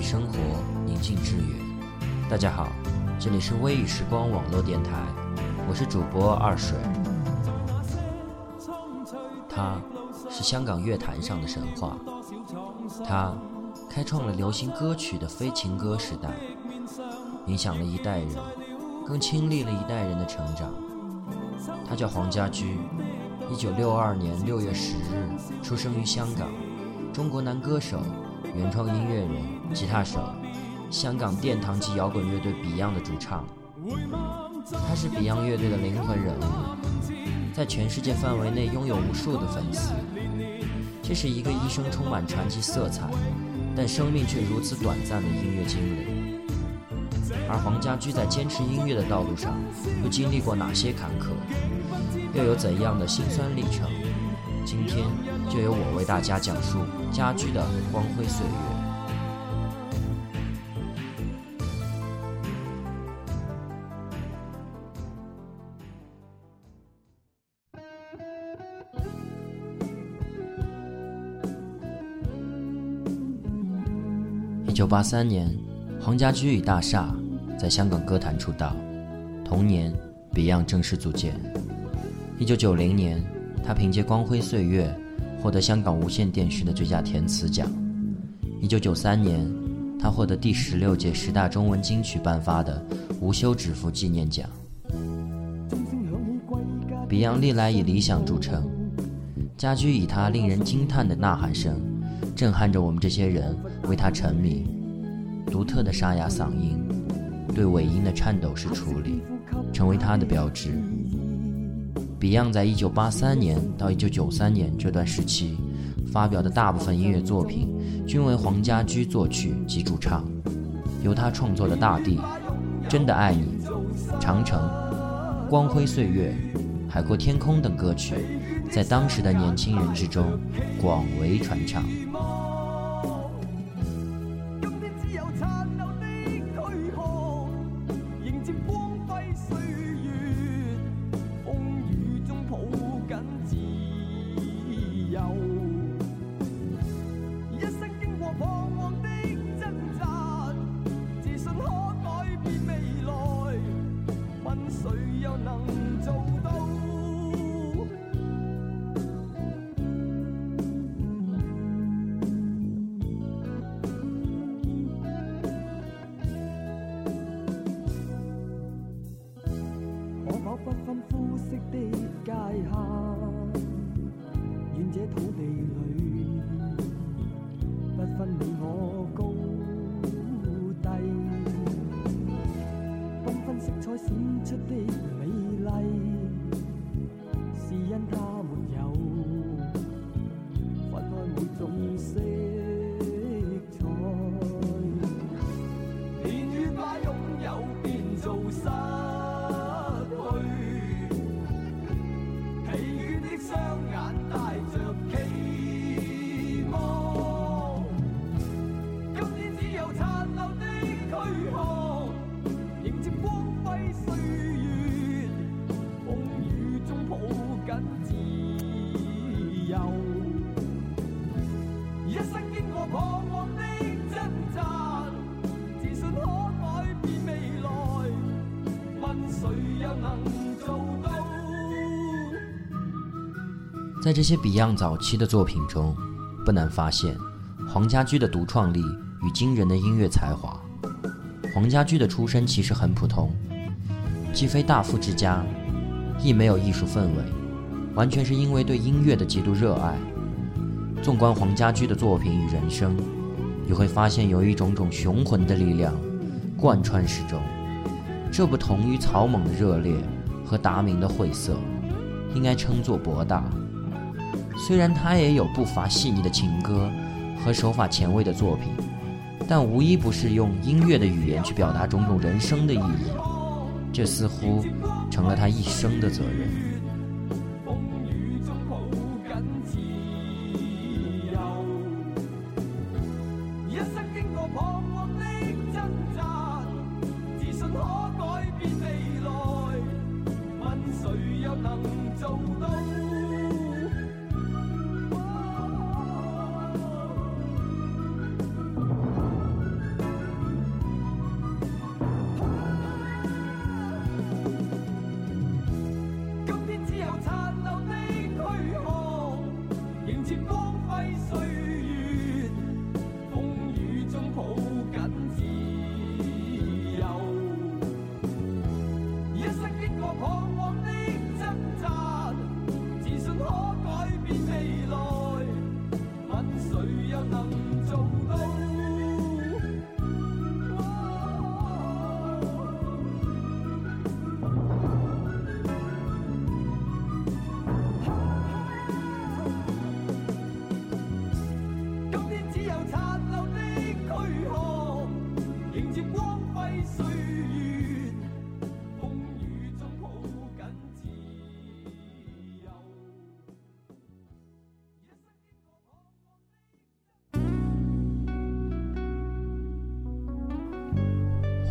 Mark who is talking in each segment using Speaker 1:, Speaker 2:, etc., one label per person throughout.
Speaker 1: 微雨生活，宁静致远。大家好，这里是微雨时光网络电台，我是主播二水。他是香港乐坛上的神话，他开创了流行歌曲的非情歌时代，影响了一代人，更亲历了一代人的成长。他叫黄家驹，一九六二年六月十日出生于香港，中国男歌手、原创音乐人、吉他手，香港殿堂级摇滚乐队 Beyond 的主唱。他是 Beyond 乐队的灵魂人物，在全世界范围内拥有无数的粉丝。这是一个一生充满传奇色彩，但生命却如此短暂的音乐精灵。而黄家驹在坚持音乐的道路上，又经历过哪些坎坷？又有怎样的辛酸历程？今天就由我为大家讲述家居的光辉岁月。一九八三年，黄家驹与大厦在香港歌坛出道，同年 Beyond 正式组建。一九九零年，他凭借《光辉岁月》获得香港无线电视的最佳填词奖。一九九三年，他获得第十六届十大中文金曲颁发的无休止符纪念奖。Beyond 历来以理想著称，家驹以他令人惊叹的呐喊声，震撼着我们这些人，为他沉迷。独特的沙哑嗓音，对尾音的颤抖式处理，成为他的标志。Beyond 在1983年到1993年这段时期发表的大部分音乐作品，均为黄家驹作曲及主唱，由他创作的《大地》《真的爱你》《长城》《光辉岁月》《海阔天空》等歌曲，在当时的年轻人之中广为传唱。分肤色的界限，愿这。在这些 Beyond 早期的作品中，不难发现黄家驹的独创力与惊人的音乐才华。黄家驹的出身其实很普通，既非大富之家，亦没有艺术氛围，完全是因为对音乐的极度热爱。纵观黄家驹的作品与人生，你会发现有一种种雄浑的力量贯穿始终。这不同于草蜢的热烈和达明的晦涩，应该称作博大。虽然他也有不乏细腻的情歌和手法前卫的作品，但无一不是用音乐的语言去表达种种人生的意义。这似乎成了他一生的责任。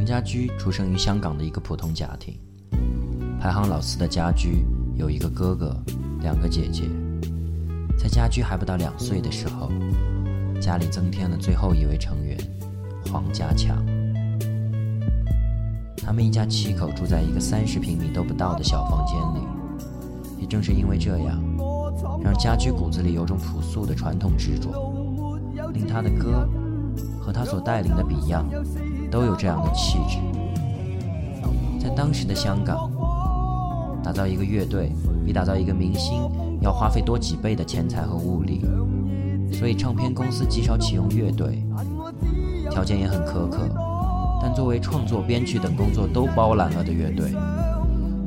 Speaker 1: 黄家驹出生于香港的一个普通家庭，排行老四的家驹有一个哥哥，两个姐姐。在家驹还不到两岁的时候，家里增添了最后一位成员黄家强。他们一家七口住在一个三十平米都不到的小房间里，也正是因为这样，让家驹骨子里有种朴素的传统执着，令他的歌和他所带领的 Beyond。都有这样的气质。在当时的香港，打造一个乐队比打造一个明星要花费多几倍的钱财和物力，所以唱片公司极少启用乐队，条件也很苛刻。但作为创作、编曲等工作都包揽了的乐队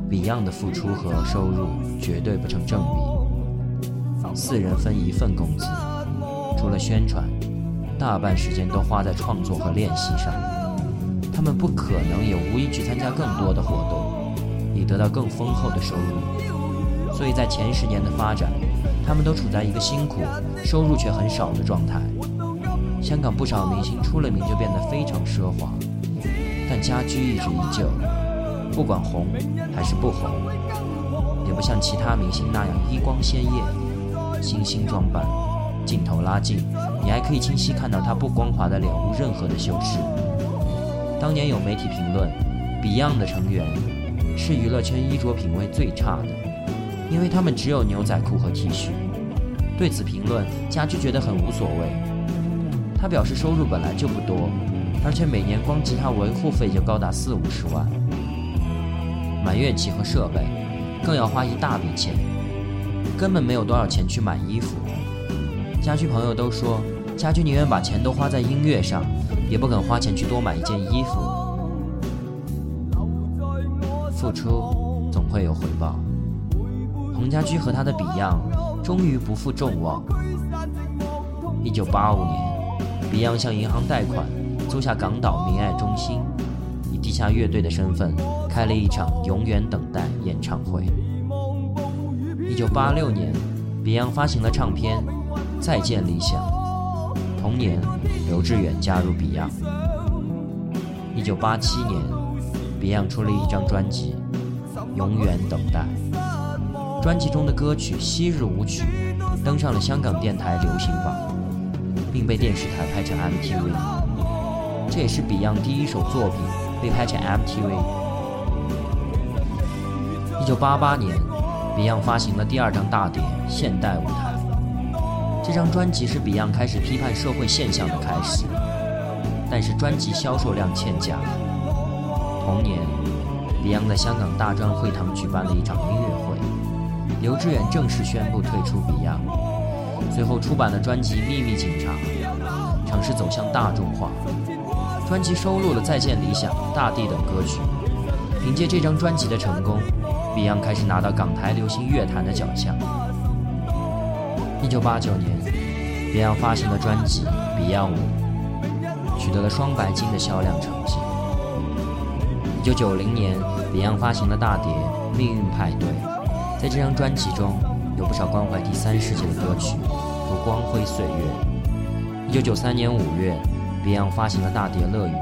Speaker 1: ，Beyond 的付出和收入绝对不成正比。四人分一份工资，除了宣传，大半时间都花在创作和练习上。他们不可能也无意去参加更多的活动，以得到更丰厚的收入。所以在前十年的发展，他们都处在一个辛苦、收入却很少的状态。香港不少明星出了名就变得非常奢华，但家居一直依旧，不管红还是不红，也不像其他明星那样衣光鲜艳、精心装扮。镜头拉近，你还可以清晰看到他不光滑的脸无任何的修饰。当年有媒体评论，Beyond 的成员是娱乐圈衣着品味最差的，因为他们只有牛仔裤和 T 恤。对此评论，家驹觉得很无所谓。他表示收入本来就不多，而且每年光吉他维护费就高达四五十万，买乐器和设备更要花一大笔钱，根本没有多少钱去买衣服。家驹朋友都说，家驹宁愿把钱都花在音乐上。也不肯花钱去多买一件衣服，付出总会有回报。洪家驹和他的 Beyond 终于不负众望。一九八五年，Beyond 向银行贷款租下港岛明爱中心，以地下乐队的身份开了一场《永远等待》演唱会。一九八六年，Beyond 发行了唱片《再见理想》。同年，刘志远加入 Beyond。一九八七年，Beyond 出了一张专辑《永远等待》，专辑中的歌曲《昔日舞曲》登上了香港电台流行榜，并被电视台拍成 MTV。这也是 Beyond 第一首作品被拍成 MTV。一九八八年，Beyond 发行了第二张大碟《现代舞台》。这张专辑是 Beyond 开始批判社会现象的开始，但是专辑销售量欠佳。同年，Beyond 在香港大专会堂举办了一场音乐会，刘志远正式宣布退出 Beyond。随后出版了专辑《秘密警察》，尝试走向大众化。专辑收录了《再见理想》《大地》等歌曲。凭借这张专辑的成功，Beyond 开始拿到港台流行乐坛的奖项。一九八九年，Beyond 发行了专辑《Beyond 五》，取得了双白金的销量成绩。一九九零年，Beyond 发行了大碟《命运派对》，在这张专辑中有不少关怀第三世界的歌曲，如《光辉岁月》。一九九三年五月，Beyond 发行了大碟《乐与怒》，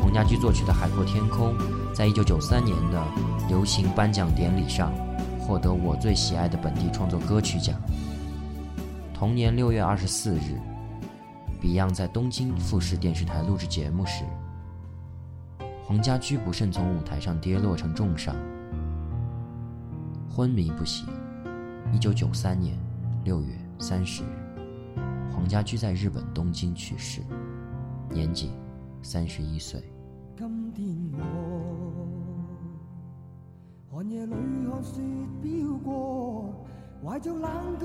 Speaker 1: 洪家驹作曲的《海阔天空》在一九九三年的流行颁奖典礼上获得我最喜爱的本地创作歌曲奖。同年六月二十四日，Beyond 在东京富士电视台录制节目时，黄家驹不慎从舞台上跌落成重伤，昏迷不醒。一九九三年六月三十日，黄家驹在日本东京去世，年仅三十一岁。
Speaker 2: 寒夜里看雪飘过，怀着冷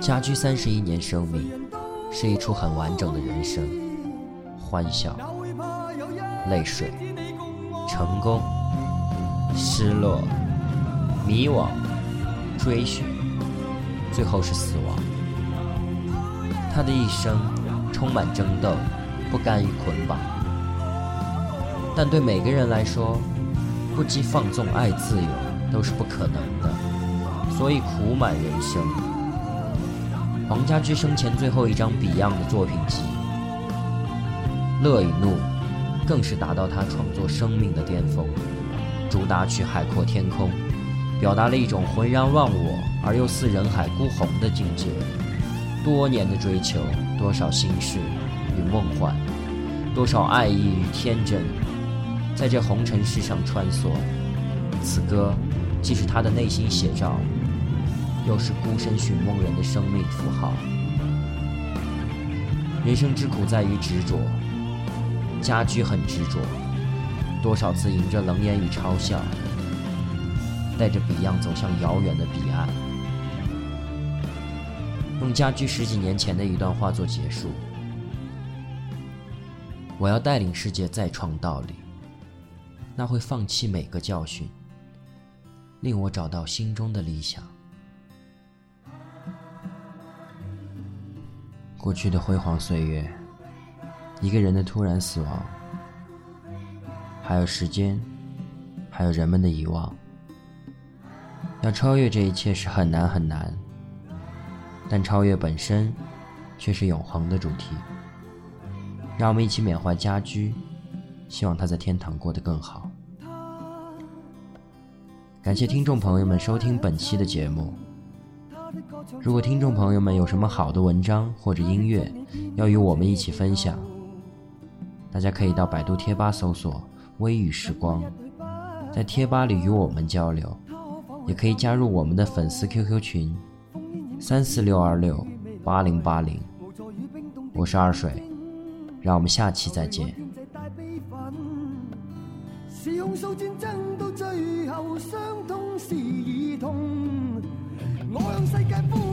Speaker 1: 家居三十一年生命，是一出很完整的人生，欢笑、泪水、成功、失落、迷惘、追寻，最后是死亡。他的一生充满争斗，不甘于捆绑，但对每个人来说，不羁放纵爱自由都是不可能的，所以苦满人生。黄家驹生前最后一张 Beyond 的作品集《乐与怒》，更是达到他创作生命的巅峰。主打曲《海阔天空》，表达了一种浑然忘我而又似人海孤鸿的境界。多年的追求，多少心事与梦幻，多少爱意与天真，在这红尘世上穿梭。此歌既是他的内心写照，又是孤身寻梦人的生命符号。人生之苦在于执着，家居很执着，多少次迎着冷眼与嘲笑，带着 Beyond 走向遥远的彼岸。用家居十几年前的一段话做结束：我要带领世界再创道理，那会放弃每个教训，令我找到心中的理想。过去的辉煌岁月，一个人的突然死亡，还有时间，还有人们的遗忘。要超越这一切是很难很难，但超越本身却是永恒的主题。让我们一起缅怀家居，希望他在天堂过得更好。感谢听众朋友们收听本期的节目。如果听众朋友们有什么好的文章或者音乐要与我们一起分享，大家可以到百度贴吧搜索“微雨时光”，在贴吧里与我们交流，也可以加入我们的粉丝 QQ 群：三四六二六八零八零。我是二水，让我们下期再见。世界呼叫。